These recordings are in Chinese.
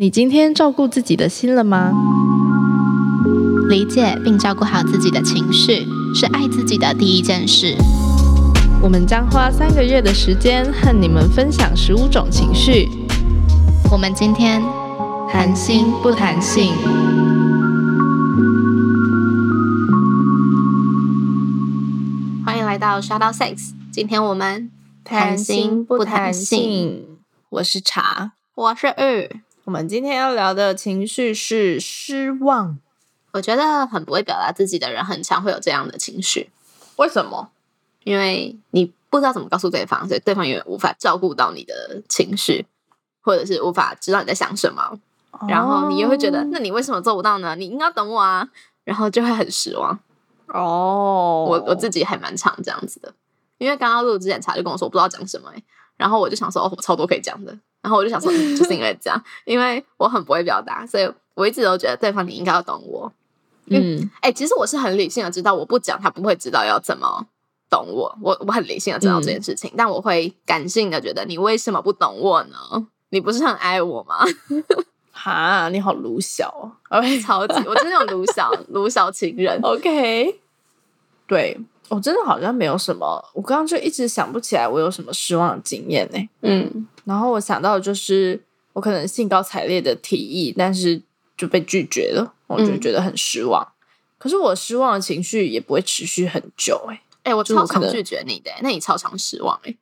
你今天照顾自己的心了吗？理解并照顾好自己的情绪，是爱自己的第一件事。我们将花三个月的时间和你们分享十五种情绪。我们今天谈心不谈性。欢迎来到 Shout Out Sex，今天我们谈心不谈性。我是茶，我是玉。我们今天要聊的情绪是失望。我觉得很不会表达自己的人，很常会有这样的情绪。为什么？因为你不知道怎么告诉对方，所以对方永远无法照顾到你的情绪，或者是无法知道你在想什么。然后你又会觉得，那你为什么做不到呢？你应该等我啊，然后就会很失望。哦，我我自己还蛮常这样子的，因为刚刚录之前，茶就跟我说我不知道讲什么、欸，然后我就想说，哦，我超多可以讲的，然后我就想说，嗯就是因为这样，因为我很不会表达，所以我一直都觉得对方你应该要懂我。嗯哎、其实我是很理性的知道，我不讲他不会知道要怎么懂我，我我很理性的知道这件事情，但我会感性的觉得你为什么不懂我呢？你不是很爱我吗？哈，你好鲁小哦。OK 超级，我就是那种卢小卢小情人。OK，对我真的好像没有什么，我刚刚就一直想不起来我有什么失望的经验呢。嗯，然后我想到的就是我可能兴高采烈的提议，但是就被拒绝了，我就嗯觉得很失望。可是我失望的情绪也不会持续很久，哎，哎、我超常拒绝你的、那你超常失望哎、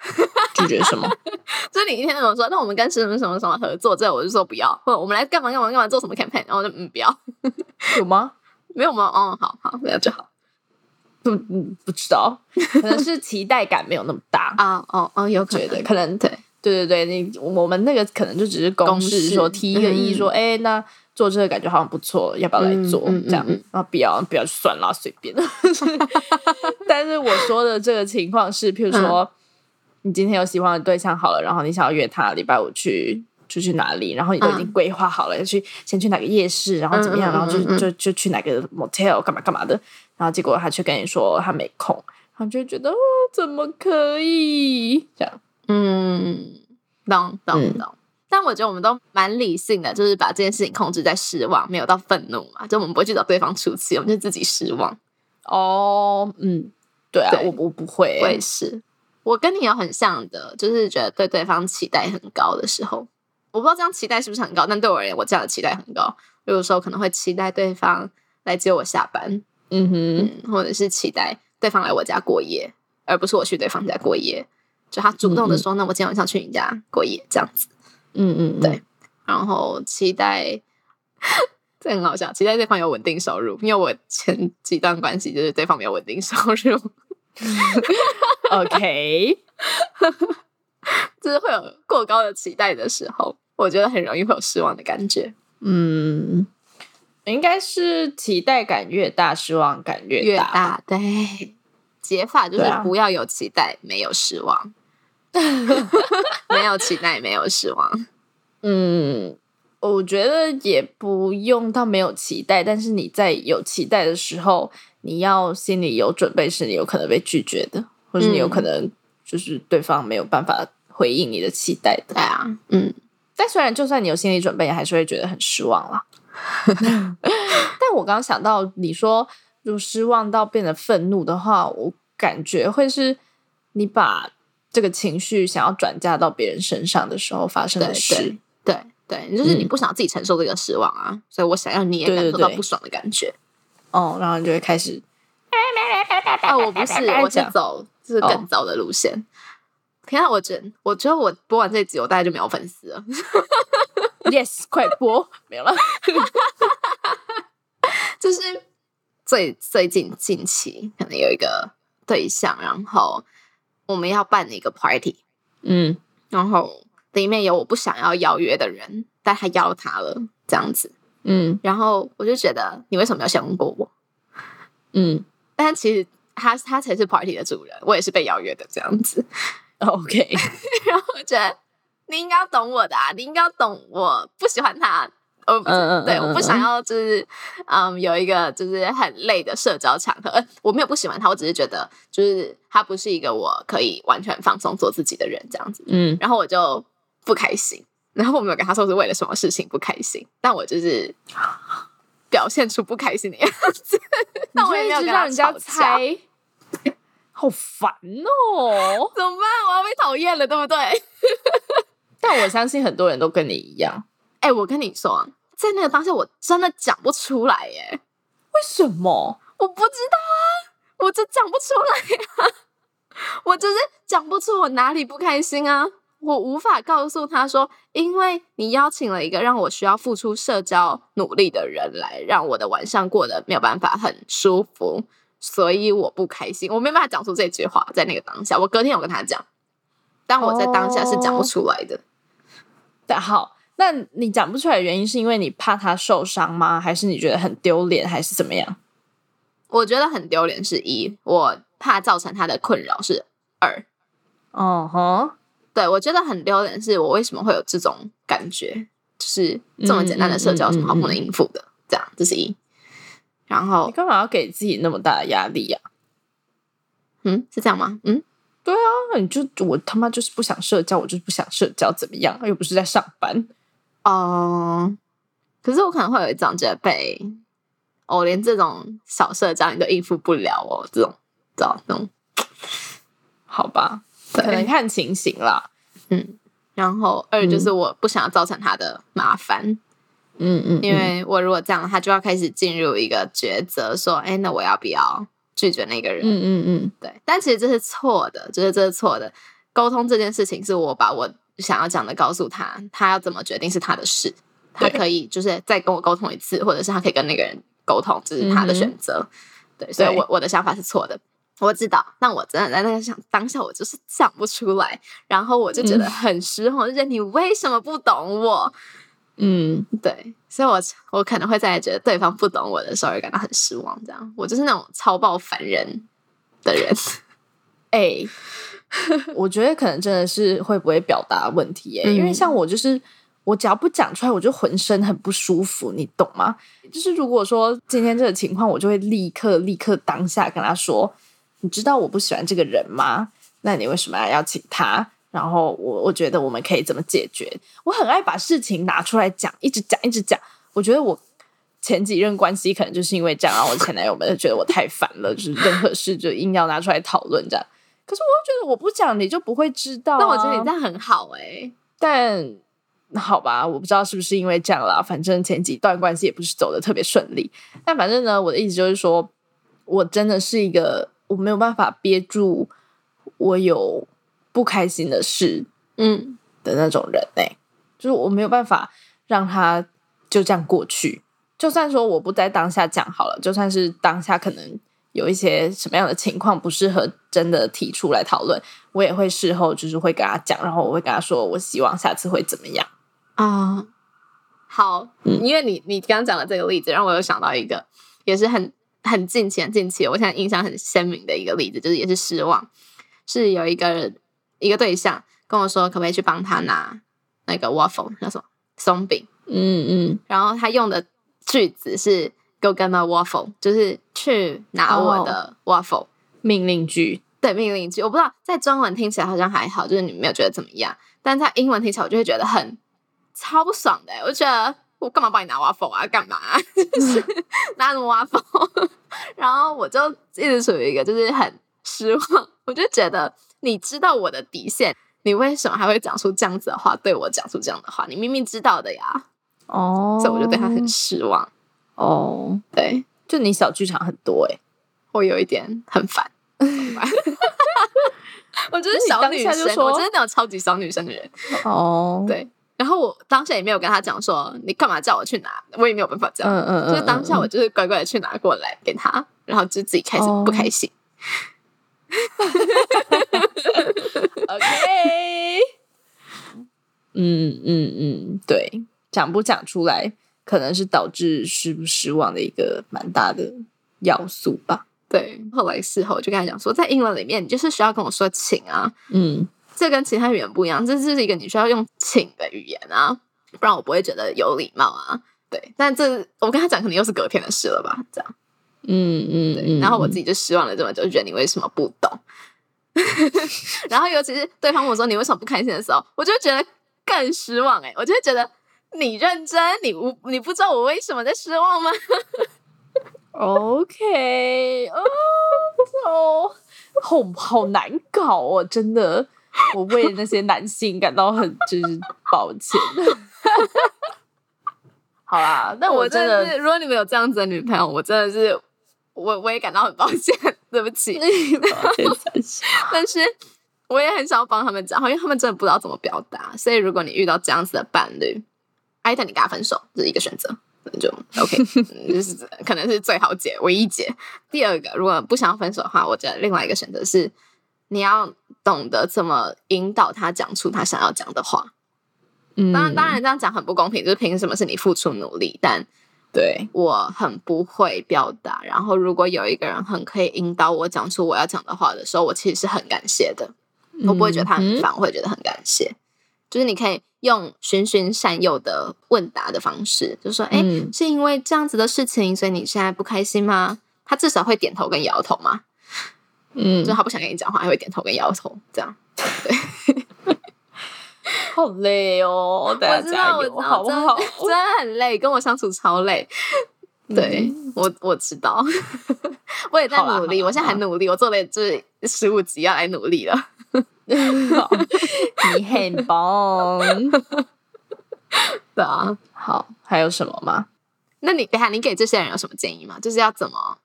拒绝什么？就是你一天跟我说，那我们跟什么什么什么合作，这我就说不要，或者我们来干嘛干嘛干嘛做什么 campaign，然后我就嗯不要，有吗？没有吗？哦，好好，不要就好不，嗯，不知道，可能是期待感没有那么大。啊，哦哦，有可觉能得可能对，对对对，你我们那个可能就只是公公式，说提一个意，嗯说哎、那做这个感觉好像不错，要不要来做？这样啊，不要不要就算了，随便。但是我说的这个情况是，譬如说、嗯你今天有喜欢的对象好了，然后你想要约他礼拜五去。出去哪里，然后你都已经嗯规划好了，要去先去哪个夜市，然后怎么样，嗯嗯然后就就就去哪个 motel 干嘛干嘛的，然后结果他却跟你说他没空，然后就觉得哦，怎么可以这样？嗯，懂懂嗯懂。但我觉得我们都蛮理性的，就是把这件事情控制在失望，没有到愤怒嘛。就我们不会去找对方出气，我们就自己失望。哦，嗯，对啊，对我我不会我欸、也是，我跟你有很像的，就是觉得对对方期待很高的时候，我不知道这样期待是不是很高，但对我而言，我这样的期待很高。有的时候可能会期待对方来接我下班，嗯哼，嗯，或者是期待对方来我家过夜，而不是我去对方家过夜。就他主动的说：“那我今天晚上去你家过夜。”这样子，嗯嗯，嗯。对，然后期待，这很好笑，期待对方有稳定收入，因为我前几段关系就是对方没有稳定收入，，OK，就是会有过高的期待的时候，我觉得很容易会有失望的感觉。嗯，应该是期待感越大，失望感越越大越。大，对，解法就是不要有期待，没有失望，没有期待，没有失望。嗯，我觉得也不用到没有期待，但是你在有期待的时候，你要心里有准备，是你有可能被拒绝的，或是你有可能就是对方没有办法回应你的期待的。对啊，嗯，但虽然就算你有心理准备，还是会觉得很失望啦。但我刚刚想到，你说如果失望到变得愤怒的话，我感觉会是你把这个情绪想要转嫁到别人身上的时候发生的事。对对，就是你嗯不想自己承受这个失望啊，所以我想要你也感受到不爽的感觉。哦，然后你就会开始，啊，我不是，我走就是哦更糟的路线。天啊，我觉得，我觉得我播完这集，我大概就没有粉丝了。yes，快播，没有了。就是最最近近期可能有一个对象，然后我们要办一个 party，嗯然后里面有我不想要邀约的人，但他邀他了，这样子。嗯然后我就觉得，你为什么要先问过我？嗯但其实他他才是 party 的主人，我也是被邀约的这样子。，OK，然后我觉得你应该要懂我的啊，你应该要懂我不喜欢他。我不是对，我不想要就是嗯有一个就是很累的社交场合，呃，我没有不喜欢他，我只是觉得就是他不是一个我可以完全放松做自己的人这样子，嗯然后我就不开心。然后我没有跟他说是为了什么事情不开心，但我就是表现出不开心的样子，那 我也没有跟他让人家猜，好烦哦。怎么办？我要被讨厌了，对不对？但我相信很多人都跟你一样，哎、我跟你说，在那个当下，我真的讲不出来耶，为什么？我不知道啊，我就讲不出来啊，我就是讲不出我哪里不开心啊，我无法告诉他说，因为你邀请了一个让我需要付出社交努力的人来，让我的晚上过得没有办法很舒服，所以我不开心，我没办法讲出这句话，在那个当下，我隔天有跟他讲，但我在当下是讲不出来的。但好，那你讲不出来的原因是因为你怕他受伤吗？还是你觉得很丢脸，还是怎么样？我觉得很丢脸是一，我怕造成他的困扰是二。哦吼，对我觉得很丢脸，是我为什么会有这种感觉？就是这么简单的社交有什么好不能应付的？这样，这是一。然后你，干嘛要给自己那么大的压力呀、嗯，是这样吗？嗯，那你就我他妈就是不想社交，我就是不想社交，怎么样？又不是在上班。哦、可是我可能会有一种觉得被，我、连这种小社交你都应付不了哦，这种，这种，好吧，可能，看情形啦。嗯。然后二就是我不想要造成他的麻烦，嗯嗯，因为我如果这样，他就要开始进入一个抉择，说，哎，那我要不要拒绝那个人？嗯嗯嗯，对，但其实这是错的，就是这是错的。沟通这件事情是我把我想要讲的告诉他，他要怎么决定是他的事，他可以就是再跟我沟通一次，或者是他可以跟那个人沟通，这是他的选择。对，所以我我的想法是错的。我知道，但我真的在那个想当下，我就是讲不出来，然后我就觉得很失望，我就觉得你为什么不懂我？嗯，对，所以我我可能会在觉得对方不懂我的时候，也感到很失望。这样，我就是那种超爆烦人的人。哎、我觉得可能真的是会不会表达问题哎、嗯因为像我就是。我只要不讲出来，我就浑身很不舒服，你懂吗？就是如果说今天这个情况，我就会立刻立刻当下跟他说：“你知道我不喜欢这个人吗？那你为什么要邀请他？”然后我我觉得我们可以怎么解决？我很爱把事情拿出来讲，一直讲一直讲。我觉得我前几任关系可能就是因为这样，然后我前男友们就觉得我太烦了，就是任何事就硬要拿出来讨论这样。可是我又觉得我不讲你就不会知道、啊。但我觉得你这样很好哎、但好吧，我不知道是不是因为这样啦。反正前几段关系也不是走的特别顺利。但反正呢，我的意思就是说，我真的是一个我没有办法憋住我有不开心的事嗯的那种人哎、就是我没有办法让他就这样过去。就算说我不在当下讲好了，就算是当下可能有一些什么样的情况不适合真的提出来讨论，我也会事后就是会跟他讲，然后我会跟他说，我希望下次会怎么样。啊、好，嗯因为你你刚刚讲的这个例子，让我有想到一个也是很很近期、很近期，我现在印象很鲜明的一个例子，就是也是失望，是有一个一个对象跟我说，可不可以去帮他拿那个 waffle，叫什么松饼，嗯嗯，然后他用的句子是 “go get my waffle”，就是去拿我的 waffle。命令句，对命令句，我不知道在中文听起来好像还好，就是你没有觉得怎么样，但在英文听起来我就会觉得很超不爽的欸。我就觉得我干嘛帮你拿 waffle 啊？干嘛、就 是拿什么 waffle？然后我就一直处于一个就是很失望，我就觉得你知道我的底线，你为什么还会讲出这样子的话，对我讲出这样的话？你明明知道的呀，哦所以我就对他很失望。哦，对就你小剧场很多哎、我有一点很烦。我就是小女生，我真的那种超级小女生的人。哦，对，然后我当下也没有跟他讲说你干嘛叫我去拿，我也没有办法这样。嗯嗯嗯，就是当下嗯我就是乖乖的去拿过来给他，然后就自己开始不开心。OK，嗯嗯嗯，对，讲不讲出来，可能是导致失不失望的一个蛮大的要素吧。对，后来事后我就跟他讲说，在英文里面你就是需要跟我说请啊，嗯这跟其他语言不一样，这是一个你需要用请的语言啊，不然我不会觉得有礼貌啊。对，但这我跟他讲，可能又是隔天的事了吧，这样。嗯嗯嗯，然后我自己就失望了这么久，就觉得你为什么不懂？然后尤其是对方问我说你为什么不开心的时候，我就觉得更失望哎、我就会觉得你认真，你无你不知道我为什么在失望吗？OK，哦哦，好好难搞哦，真的，我为那些男性感到很就是抱歉。好啦，但我我真的是，如果你们有这样子的女朋友，我真的是我我也感到很抱歉，对不起。抱歉 但是我也很想要帮他们讲话，因为他们真的不知道怎么表达。所以如果你遇到这样子的伴侣，艾特你跟他分手，这是一个选择，那就 OK，嗯就是可能是最好解、唯一解。第二个，如果不想要分手的话，我觉得另外一个选择是你要懂得怎么引导他讲出他想要讲的话。嗯当然，当然这样讲很不公平，就是凭什么是你付出努力，但对，我很不会表达。然后，如果有一个人很可以引导我讲出我要讲的话的时候，我其实是很感谢的。我不会觉得他很嗯烦，我会觉得很感谢。就是你可以用循循善诱的问答的方式，就说：“哎、嗯是因为这样子的事情，所以你现在不开心吗？”他至少会点头跟摇头嘛，嗯就是他不想跟你讲话，还会点头跟摇头，这样。好累哦，大我知道，家加油，好不好？真的很累，跟我相处超累。对、我我知道，我也在努力，我现在很努力，我做了就是十五集要来努力了。你很棒。对啊，好，还有什么吗？那你等一下你给这些人有什么建议吗？就是要怎么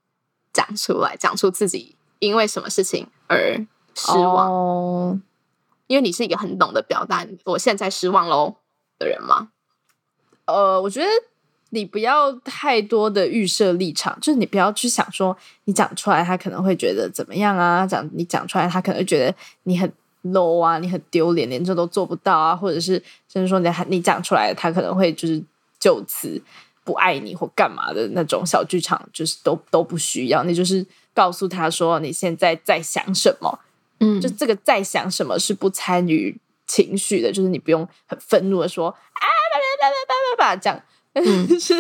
讲出来，讲出自己因为什么事情而失望？哦因为你是一个很懂得表达我现在失望喽的人吗？呃，我觉得你不要太多的预设立场，就是你不要去想说你讲出来他可能会觉得怎么样啊，讲你讲出来他可能会觉得你很 low 啊，你很丢脸，连这都做不到啊，或者是甚至说你还你讲出来，他可能会就是就此不爱你或干嘛的那种小剧场，就是都都不需要，你就是告诉他说你现在在想什么，嗯。就这个在想什么是不参与情绪的，就是你不用很愤怒的说啊叭叭叭叭叭叭这样，嗯。是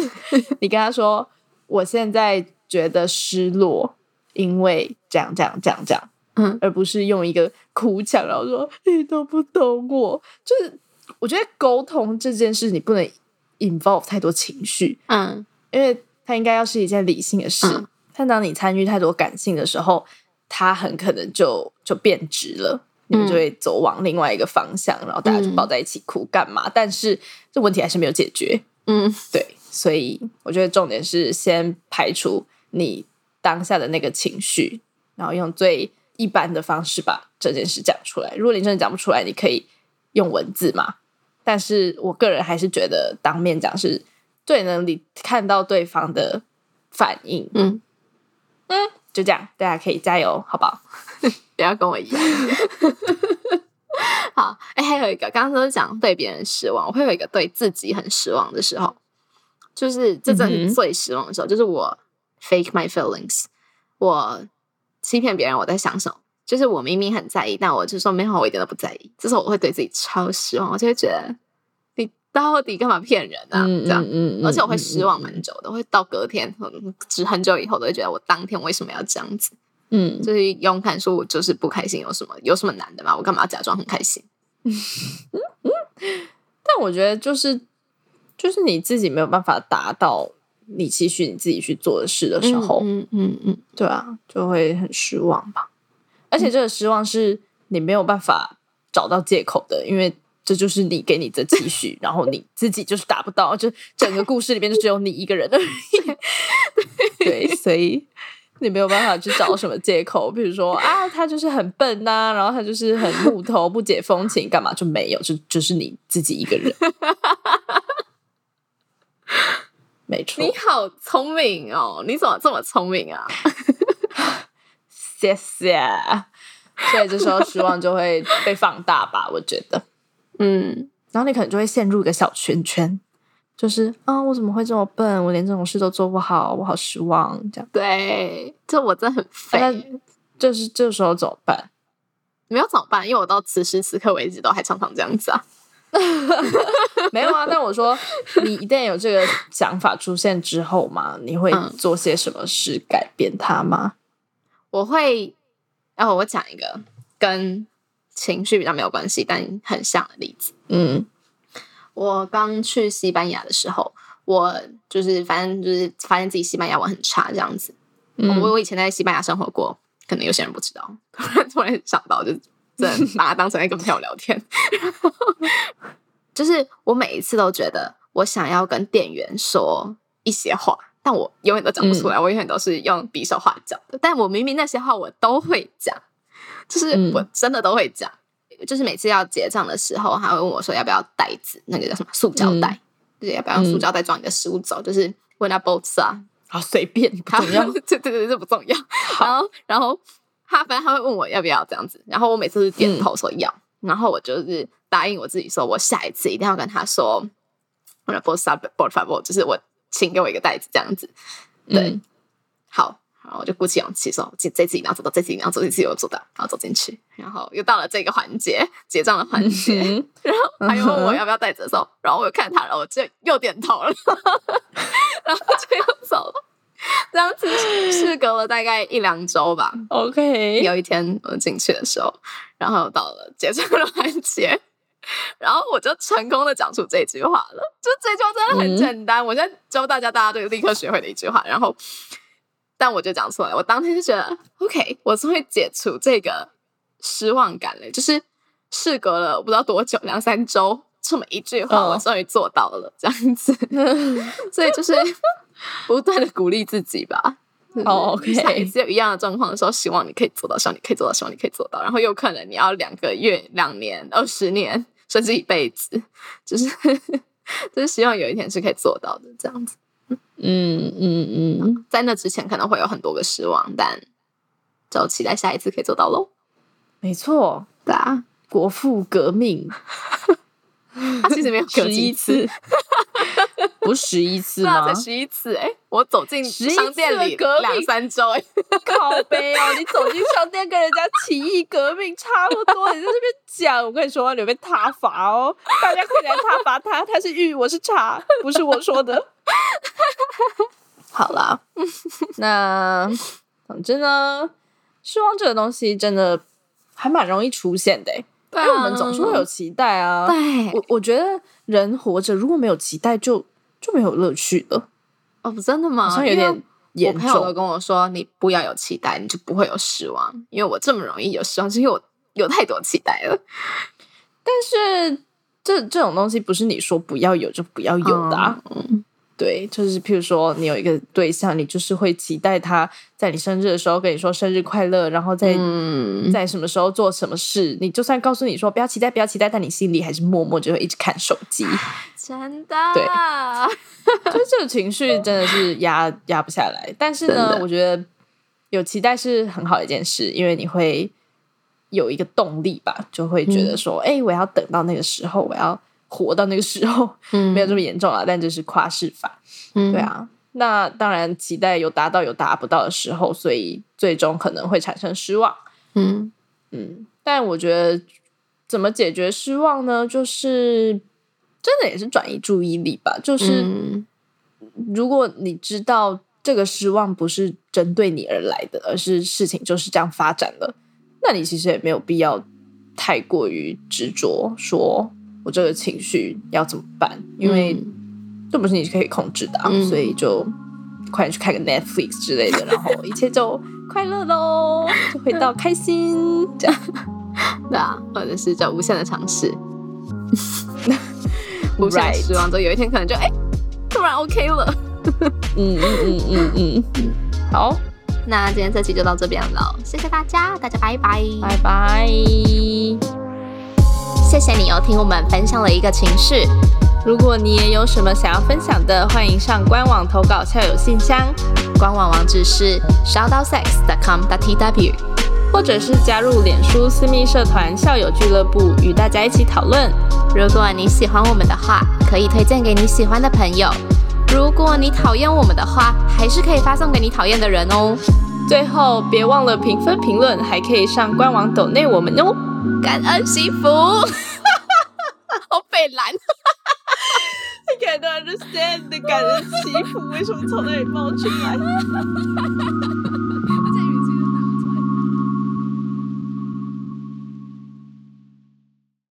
你跟他说我现在觉得失落，因为这样这样这样这样，嗯。而不是用一个哭腔，然后说你都不懂我。就是我觉得沟通这件事，你不能 involve 太多情绪，嗯。因为它应该要是一件理性的事。嗯。但当你参与太多感性的时候，它很可能就就变直了，你们就会走往另外一个方向，然后大家就抱在一起哭干嘛？但是这问题还是没有解决。嗯对，所以我觉得重点是先排除你当下的那个情绪，然后用最一般的方式把这件事讲出来。如果你真的讲不出来，你可以用文字嘛。但是我个人还是觉得当面讲是最能你看到对方的反应。嗯，就这样，大家可以加油，好不好？不要跟我一样。好，哎、还有一个，刚刚都是讲对别人失望，我会有一个对自己很失望的时候，就是这真的嗯哼。是最失望的时候，就是我 fake my feelings，我欺骗别人我在想什么，就是我明明很在意，但我就说没有，我一点都不在意，这时候我会对自己超失望，我就会觉得你到底干嘛骗人啊？嗯这样。嗯而且我会失望蛮久的，会到隔天，嗯只很久以后都会觉得我当天为什么要这样子？嗯，就是勇敢说，我就是不开心，有什么有什么难的嘛？我干嘛要假装很开心？但我觉得就是就是你自己没有办法达到你期许你自己去做的事的时候，嗯嗯嗯对啊，就会很失望吧。而且这个失望是你没有办法找到借口的，因为这就是你给你的期许，然后你自己就是达不到，就整个故事里面就只有你一个人而已。对，所以你没有办法去找什么借口，比如说啊，他就是很笨呐、然后他就是很木头、不解风情，干嘛就没有，就就是你自己一个人。没错你，好聪明哦！你怎么这么聪明啊？谢谢。所以这时候失望就会被放大吧，我觉得。嗯，然后你可能就会陷入一个小圈圈，就是啊、我怎么会这么笨？我连这种事都做不好，我好失望。这样，对，这我真的很那废。就是这时候怎么办？没有怎么办？因为我到此时此刻为止都还常常这样子啊。没有啊，但我说你一旦有这个想法出现之后嘛，你会嗯做些什么事改变它吗？我会，哦，我讲一个跟情绪比较没有关系，但很像的例子。嗯我刚去西班牙的时候，我就是反正就是发现自己西班牙文很差这样子。嗯我我以前在西班牙生活过，可能有些人不知道。突 然突然想到，就真的把它当成一个朋友聊天。就是我每一次都觉得我想要跟店员说一些话，但我永远都讲不出来，我永远都是用匕首画脚的。但我明明那些话我都会讲，就是嗯我真的都会讲。就是每次要结账的时候，他会问我说要不要袋子，那个叫什么塑胶袋，就是要不要用塑胶袋装你的食物走，就是问他 both 啊，好随便，不他重要。对对对，这不重要。然后，然后他反正他会问我要不要这样子，然后我每次是点头说要，然后我就是答应我自己说，我下一次一定要跟他说，我的 boss por favor，就是我请给我一个袋子这样子。对，嗯好，然后我就鼓起勇气说，这这次一定要做到，这次一定要做，这次有做到，然后走进去，然后又到了这个环节，结账的环节。嗯然后他又问我要不要袋子的时候，然后我又看他，然后我就又点头了，然后就又走了。这样子事隔了大概一两周吧。，OK，有一天我进去的时候，然后到了结账的环节，然后我就成功的讲出这句话了。就这句话真的很简单，我现在教大家，大家都立刻学会的一句话。然后，但我就讲错了，我当天就觉得 OK，我终于解除这个失望感了。就是事隔了我不知道多久，两三周，这么一句话，嗯我终于做到了，这样子。所以就是不断的鼓励自己吧。就是哦，OK 下一次有一样的状况的时候，希望你可以做到，希望你可以做到，希望你可以做到。然后有可能你要两个月、两年、二十年，甚至一辈子，就是 就是希望有一天是可以做到的。这样子，嗯嗯嗯，在那之前可能会有很多个失望，但就期待下一次可以做到喽。没错，对啊，国父革命。他其实没有十一次。次，，不是十一次吗？才？十一次。哎、我走进11次商店里两三周哎、靠背哦，你走进商店跟人家起义革命差不多，你在这边讲，我跟你说，你会被挞伐哦，大家快点来挞伐他，他是玉，我是茶，不是我说的。好啦，那总之呢，失望这个东西真的还蛮容易出现的因为我们总是会有期待啊。对我我觉得人活着如果没有期待就，就没有乐趣了，哦，真的吗？好像有点严我朋友都。跟我说，你不要有期待，你就不会有失望。因为我这么容易有失望，是因为我有太多期待了。但是这这种东西不是你说不要有就不要有的啊。嗯对，就是譬如说你有一个对象，你就是会期待他在你生日的时候跟你说生日快乐，然后在、嗯，在什么时候做什么事。你就算告诉你说不要期待，不要期待，但你心里还是默默就会一直看手机。真的，对就是这个情绪真的是压压不下来。但是呢，我觉得有期待是很好的一件事，因为你会有一个动力吧，就会觉得说，哎、我要等到那个时候，我要活到那个时候，嗯没有这么严重啊，但这是跨世法，嗯对，啊。那当然，期待有达到有达不到的时候，所以最终可能会产生失望。嗯嗯，但我觉得怎么解决失望呢？就是真的也是转移注意力吧。就是嗯如果你知道这个失望不是针对你而来的，而是事情就是这样发展了，那你其实也没有必要太过于执着，说我这个情绪要怎么办，因为这不是你可以控制的、啊，嗯。所以就快点去看个 Netflix 之类的，然后一切就快乐喽，就回到开心这样。对啊，或者是叫无限的尝试，无限的失望，之后有一天可能就哎、突然 OK 了。嗯嗯嗯嗯嗯，好，那今天这期就到这边了，谢谢大家，大家拜拜，拜拜。谢谢你又听我们分享了一个情事。如果你也有什么想要分享的，欢迎上官网投稿校友信箱，官网网址是 shoutoutsex.com.tw。或者是加入脸书私密社团校友俱乐部，与大家一起讨论。如果你喜欢我们的话，可以推荐给你喜欢的朋友；如果你讨厌我们的话，还是可以发送给你讨厌的人哦。最后，别忘了评分评论，还可以上官网抖内我们哦。感恩祈福，好北蓝。I can't understand 的感恩祈福为什么从那里冒出来？